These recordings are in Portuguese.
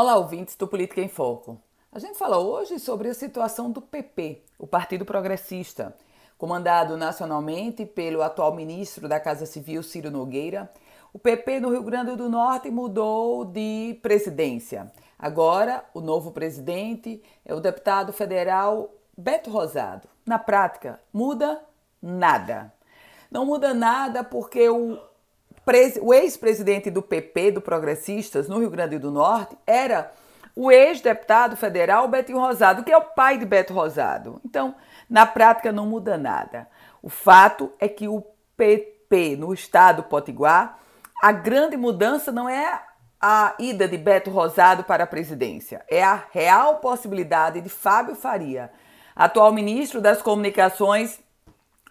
Olá, ouvintes do Política em Foco. A gente fala hoje sobre a situação do PP, o Partido Progressista, comandado nacionalmente pelo atual ministro da Casa Civil, Ciro Nogueira. O PP no Rio Grande do Norte mudou de presidência. Agora, o novo presidente é o deputado federal Beto Rosado. Na prática, muda nada. Não muda nada porque o o ex-presidente do PP, do Progressistas, no Rio Grande do Norte, era o ex-deputado federal Betinho Rosado, que é o pai de Beto Rosado. Então, na prática, não muda nada. O fato é que o PP no estado Potiguar, a grande mudança não é a ida de Beto Rosado para a presidência, é a real possibilidade de Fábio Faria, atual ministro das Comunicações,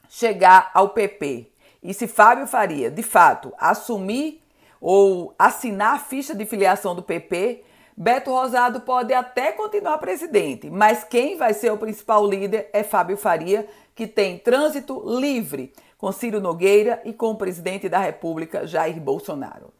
chegar ao PP. E se Fábio Faria, de fato, assumir ou assinar a ficha de filiação do PP, Beto Rosado pode até continuar presidente, mas quem vai ser o principal líder é Fábio Faria, que tem trânsito livre com Ciro Nogueira e com o presidente da República, Jair Bolsonaro.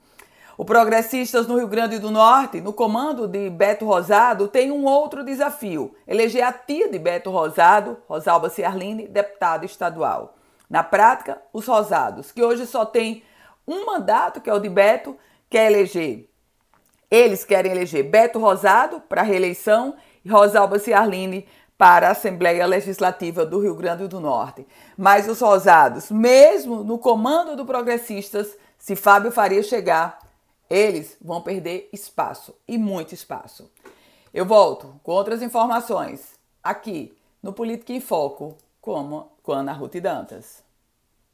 O Progressistas no Rio Grande do Norte, no comando de Beto Rosado, tem um outro desafio: eleger a tia de Beto Rosado, Rosalba Ciarline, deputada estadual. Na prática, os rosados, que hoje só tem um mandato, que é o de Beto, quer eleger. Eles querem eleger Beto Rosado para reeleição e Rosalba Ciarline para a Assembleia Legislativa do Rio Grande do Norte. Mas os rosados, mesmo no comando do Progressistas, se Fábio Faria chegar, eles vão perder espaço e muito espaço. Eu volto com outras informações aqui no Política em Foco como com Ana Ruth Dantas.